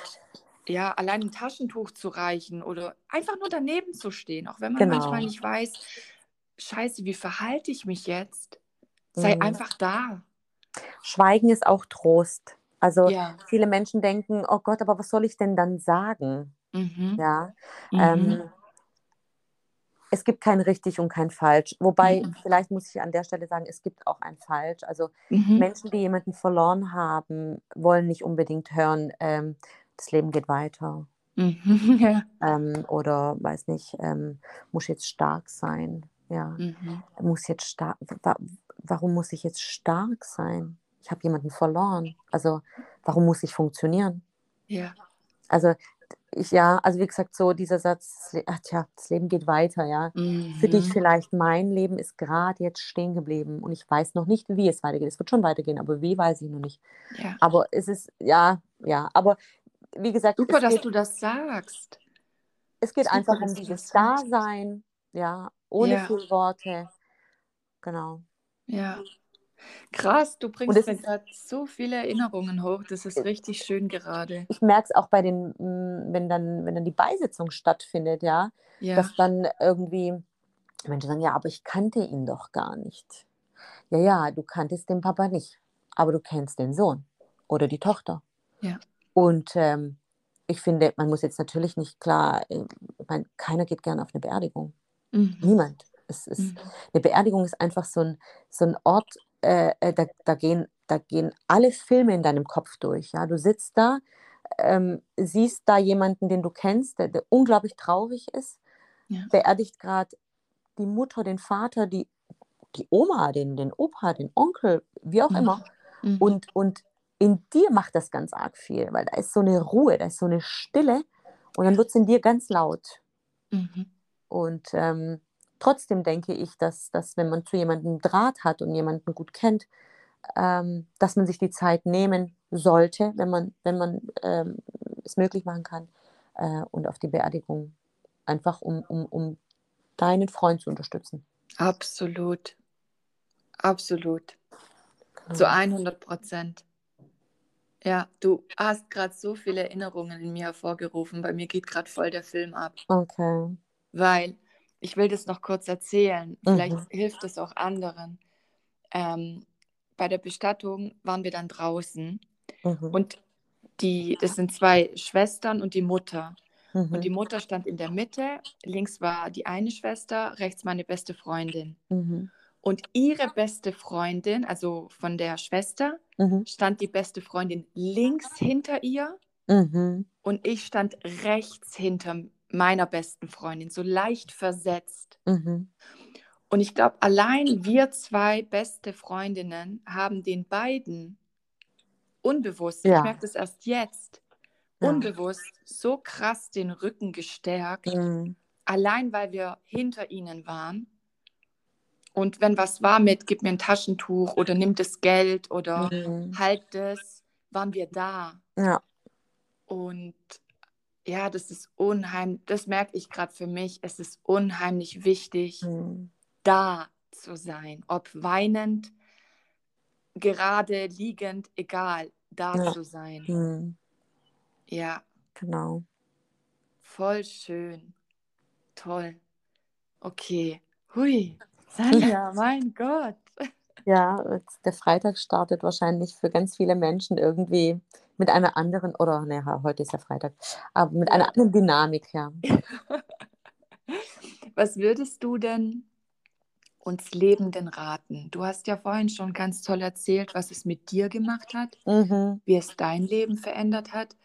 ja, allein ein Taschentuch zu reichen oder einfach nur daneben zu stehen, auch wenn man Genau. manchmal nicht weiß, scheiße, wie verhalte ich mich jetzt? Sei Mhm. einfach da. Schweigen ist auch Trost. Also Ja. viele Menschen denken, oh Gott, aber was soll ich denn dann sagen? Mhm. Ja. Mhm. Ähm, es gibt kein richtig und kein falsch. Wobei, Mhm. vielleicht muss ich an der Stelle sagen, es gibt auch ein falsch. Also Mhm. Menschen, die jemanden verloren haben, wollen nicht unbedingt hören, ähm, das Leben geht weiter. Mhm. Ja. Ähm, oder weiß nicht, ähm, muss jetzt stark sein. Ja, Mhm. muss jetzt stark. Wa warum muss ich jetzt stark sein? Ich habe jemanden verloren. Also warum muss ich funktionieren? Ja. Also ich ja, also wie gesagt, so dieser Satz, ach tja, das Leben geht weiter, ja. Für dich Mhm. vielleicht, mein Leben ist gerade jetzt stehen geblieben und ich weiß noch nicht, wie es weitergeht. Es wird schon weitergehen, aber wie, weiß ich noch nicht. Ja. Aber es ist, ja, ja, aber wie gesagt, Super, dass geht, du das sagst. es geht Super, einfach um dieses. Dasein, ja, ohne Ja. viel Worte. Genau. Ja. Krass, du bringst mir gerade so viele Erinnerungen hoch. Das ist richtig schön gerade. ich merke es auch bei den, mm, wenn dann, wenn dann die Beisitzung stattfindet, ja, Ja. dass dann irgendwie Menschen sagen, ja, aber ich kannte ihn doch gar nicht. Ja, ja, du kanntest den Papa nicht, aber du kennst den Sohn oder die Tochter. Ja. Und ähm, ich finde, man muss jetzt natürlich nicht klar, äh, meine, keiner geht gerne auf eine Beerdigung. Mhm. Niemand. Es ist, Mhm. eine Beerdigung ist einfach so ein, so ein Ort, äh, äh, da, da, gehen, da gehen alle Filme in deinem Kopf durch. Ja? Du sitzt da, ähm, siehst da jemanden, den du kennst, der, der unglaublich traurig ist, Ja. beerdigt gerade die Mutter, den Vater, die, die Oma, den, den Opa, den Onkel, wie auch Mhm. immer. Mhm. Und, und in dir macht das ganz arg viel, weil da ist so eine Ruhe, da ist so eine Stille und dann wird es in dir ganz laut. Mhm. Und ähm, trotzdem denke ich, dass, dass wenn man zu jemandem Draht hat und jemanden gut kennt, ähm, dass man sich die Zeit nehmen sollte, wenn man, wenn man ähm, es möglich machen kann, äh, und auf die Beerdigung einfach, um, um, um deinen Freund zu unterstützen. Absolut. Absolut. Genau. Zu 100 Prozent. Ja, du hast gerade so viele Erinnerungen in mir hervorgerufen. Bei mir geht gerade voll der Film ab. Okay. Weil ich will das noch kurz erzählen. Vielleicht Mhm. hilft es auch anderen. Ähm, bei der Bestattung waren wir dann draußen Mhm. und die, das sind zwei Schwestern und die Mutter. Und die Mhm. Mutter stand in der Mitte. Links war die eine Schwester, rechts meine beste Freundin. Mhm. Und ihre beste Freundin, also von der Schwester, Mhm. stand die beste Freundin links hinter ihr Mhm. und ich stand rechts hinter meiner besten Freundin, so leicht versetzt. Mhm. Und ich glaube, allein wir zwei beste Freundinnen haben den beiden unbewusst, ich Ja. merke das erst jetzt, Ja. unbewusst so krass den Rücken gestärkt, Mhm. allein weil wir hinter ihnen waren. Und wenn was war mit, gib mir ein Taschentuch oder nimm das Geld oder Mhm. halt das, waren wir da. Ja. Und ja, das ist unheimlich, das merke ich gerade für mich, es ist unheimlich wichtig, Mhm. da zu sein. Ob weinend, gerade liegend, egal, da Ja. zu sein. Mhm. Ja, Genau. voll schön. Toll. Okay. Hui. Sanja, mein Gott. Ja, der Freitag startet wahrscheinlich für ganz viele Menschen irgendwie mit einer anderen, oder naja, heute ist ja Freitag, aber mit einer anderen Dynamik, ja. Was würdest du denn uns Lebenden raten? Du hast ja vorhin schon ganz toll erzählt, was es mit dir gemacht hat, Mhm. wie es dein Leben verändert hat.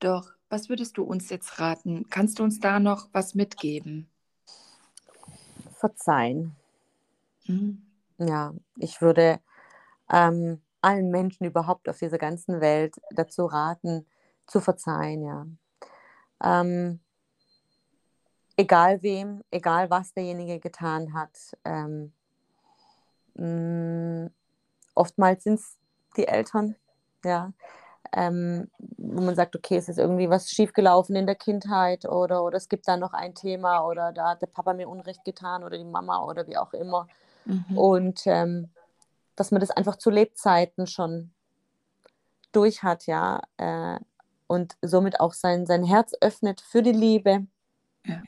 Doch was würdest du uns jetzt raten? Kannst du uns da noch was mitgeben? Verzeihen. Mhm. Ja, ich würde ähm, allen Menschen überhaupt auf dieser ganzen Welt dazu raten, zu verzeihen, ja. Ähm, egal wem, egal was derjenige getan hat. Ähm, mh, oftmals sind es die Eltern, ja, ähm, wo man sagt, okay, es ist irgendwie was schiefgelaufen in der Kindheit oder, oder es gibt da noch ein Thema oder da hat der Papa mir Unrecht getan oder die Mama oder wie auch immer. Mhm. Und ähm, dass man das einfach zu Lebzeiten schon durch hat, ja, äh, und somit auch sein, sein Herz öffnet für die Liebe. Ja.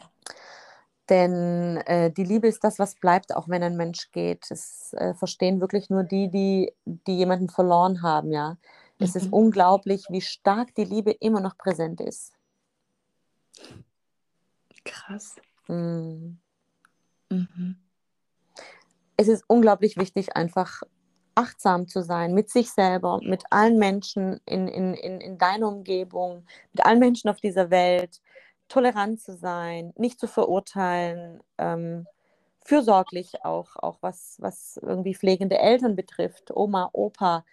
Denn äh, die Liebe ist das, was bleibt, auch wenn ein Mensch geht. Das äh, verstehen wirklich nur die, die, die jemanden verloren haben, ja. Es ist Mhm. unglaublich, wie stark die Liebe immer noch präsent ist. Krass. Mm. Mhm. es ist unglaublich wichtig, einfach achtsam zu sein mit sich selber, mit allen Menschen in, in, in, in deiner Umgebung, mit allen Menschen auf dieser Welt, tolerant zu sein, nicht zu verurteilen, ähm, fürsorglich auch, auch was, was irgendwie pflegende Eltern betrifft, Oma, Opa,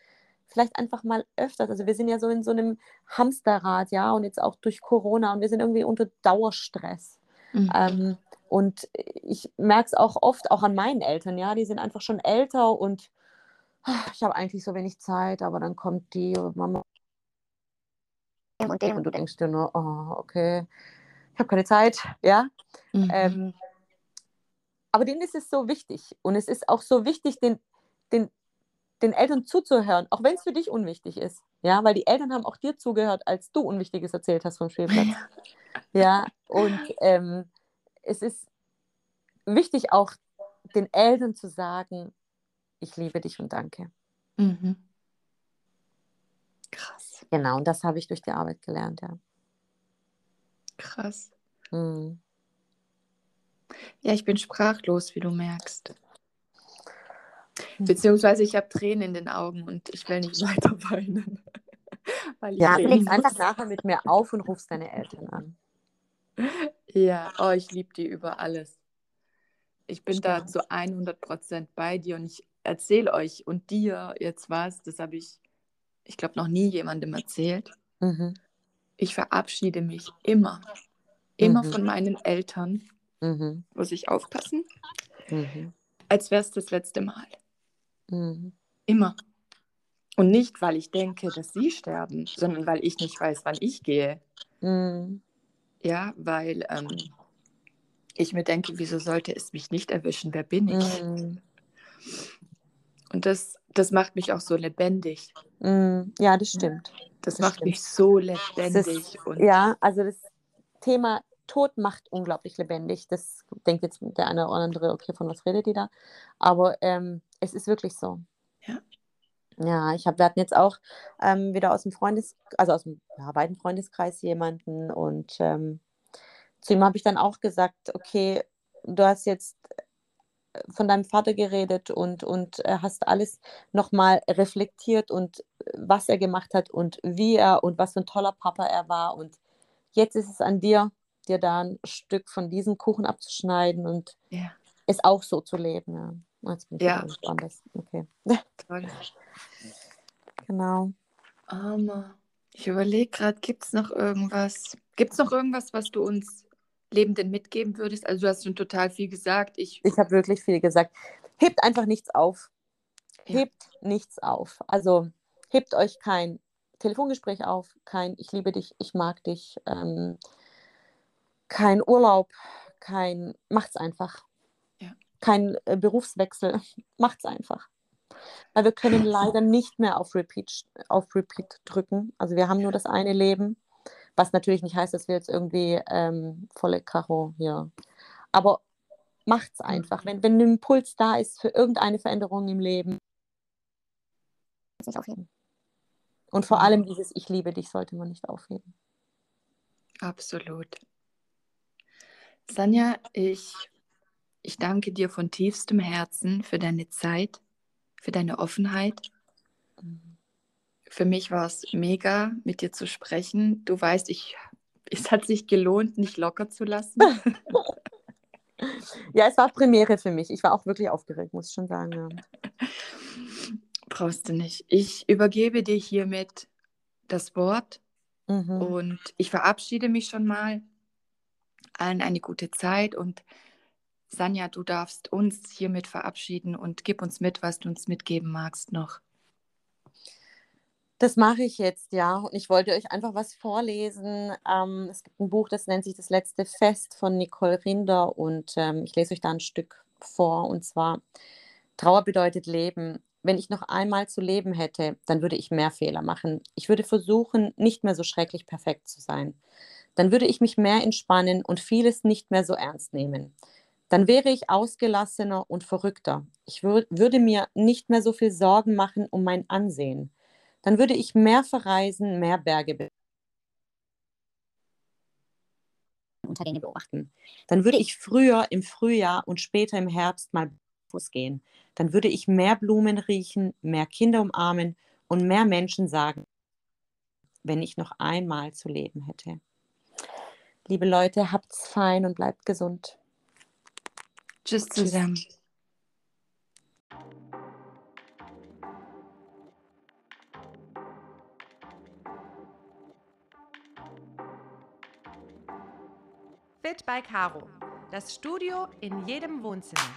vielleicht einfach mal öfters. Also wir sind ja so in so einem Hamsterrad, ja, und jetzt auch durch Corona und wir sind irgendwie unter Dauerstress. Mhm. Ähm, und ich merke es auch oft, auch an meinen Eltern, ja, die sind einfach schon älter und ich habe eigentlich so wenig Zeit, aber dann kommt die Mama und dem und du denkst dir nur, oh, okay, ich habe keine Zeit, ja. Mhm. Ähm, aber denen ist es so wichtig und es ist auch so wichtig, den, den, den Eltern zuzuhören, auch wenn es für dich unwichtig ist, ja, weil die Eltern haben auch dir zugehört, als du Unwichtiges erzählt hast vom Spielplatz. Ja, und ähm, es ist wichtig auch den Eltern zu sagen, ich liebe dich und danke. Mhm. Krass. Genau, und das habe ich durch die Arbeit gelernt, ja. Krass. Mhm. Ja, ich bin sprachlos, wie du merkst. Beziehungsweise ich habe Tränen in den Augen und ich will nicht weiter weinen. Weil ich ja, du legst einfach nachher mit mir auf und rufst deine Eltern an. Ja, oh, ich liebe die über alles. Ich bin Stimmt. da zu 100 Prozent bei dir und ich erzähle euch und dir jetzt was, das habe ich, ich glaube, noch nie jemandem erzählt. Mhm. Ich verabschiede mich immer, immer mhm. von meinen Eltern. Mhm. Muss ich aufpassen? Mhm. Als wäre es das letzte Mal. Mhm. Immer. Und nicht, weil ich denke, dass sie sterben, sondern weil ich nicht weiß, wann ich gehe. Mhm. Ja, weil ähm, ich mir denke, wieso sollte es mich nicht erwischen? Wer bin ich? Und das, das macht mich auch so lebendig. Mhm. Ja, das stimmt. Das, das macht stimmt. mich so lebendig. Ist, ja, also das Thema Tod macht unglaublich lebendig. Das denkt jetzt der eine oder andere, okay, von was redet die da? Aber ähm, es ist wirklich so. Ja. Ja, ich habe, wir hatten jetzt auch ähm, wieder aus dem Freundes, also aus dem ja, weiten Freundeskreis jemanden und ähm, zu ihm habe ich dann auch gesagt, okay, du hast jetzt von deinem Vater geredet und, und äh, hast alles nochmal reflektiert und äh, was er gemacht hat und wie er und was für ein toller Papa er war. Und jetzt ist es an dir, dir da ein Stück von diesem Kuchen abzuschneiden und ja. es auch so zu leben. Ja. Jetzt bin ich ja. anders. Okay. Toll. Genau. Armer. Ich überlege gerade, gibt es noch irgendwas? Gibt es noch irgendwas, was du uns Lebenden mitgeben würdest? Also du hast schon total viel gesagt. Ich, ich habe wirklich viel gesagt. Hebt einfach nichts auf. Hebt ja. nichts auf. Also hebt euch kein Telefongespräch auf, kein Ich liebe dich, ich mag dich, ähm, kein Urlaub, kein Macht's einfach kein äh, Berufswechsel. Macht's einfach. Weil wir können leider nicht mehr auf Repeat, auf Repeat drücken. Also wir haben nur das eine Leben, was natürlich nicht heißt, dass wir jetzt irgendwie ähm, volle Karo hier. Aber macht's einfach. Wenn, wenn ein Impuls da ist für irgendeine Veränderung im Leben, aufheben. Und vor allem dieses Ich liebe dich sollte man nicht aufheben. Absolut. Sanja, ich ich danke dir von tiefstem Herzen für deine Zeit, für deine Offenheit. Für mich war es mega, mit dir zu sprechen. Du weißt, ich, es hat sich gelohnt, nicht locker zu lassen. ja, es war Premiere für mich. Ich war auch wirklich aufgeregt, muss ich schon sagen. Ja. Brauchst du nicht. Ich übergebe dir hiermit das Wort mhm. und ich verabschiede mich schon mal. Allen eine gute Zeit und Sanja, du darfst uns hiermit verabschieden und gib uns mit, was du uns mitgeben magst noch. Das mache ich jetzt, ja. Und ich wollte euch einfach was vorlesen. Ähm, es gibt ein Buch, das nennt sich Das letzte Fest von Nicole Rinder und ähm, ich lese euch da ein Stück vor. Und zwar, Trauer bedeutet Leben. Wenn ich noch einmal zu leben hätte, dann würde ich mehr Fehler machen. Ich würde versuchen, nicht mehr so schrecklich perfekt zu sein. Dann würde ich mich mehr entspannen und vieles nicht mehr so ernst nehmen dann wäre ich ausgelassener und verrückter. Ich wür würde mir nicht mehr so viel Sorgen machen um mein Ansehen. Dann würde ich mehr verreisen, mehr Berge unter denen beobachten. Dann würde ich früher im Frühjahr und später im Herbst mal Fuß gehen. Dann würde ich mehr Blumen riechen, mehr Kinder umarmen und mehr Menschen sagen, wenn ich noch einmal zu leben hätte. Liebe Leute, habt's fein und bleibt gesund. Tschüss zusammen. Fit bei Caro. Das Studio in jedem Wohnzimmer.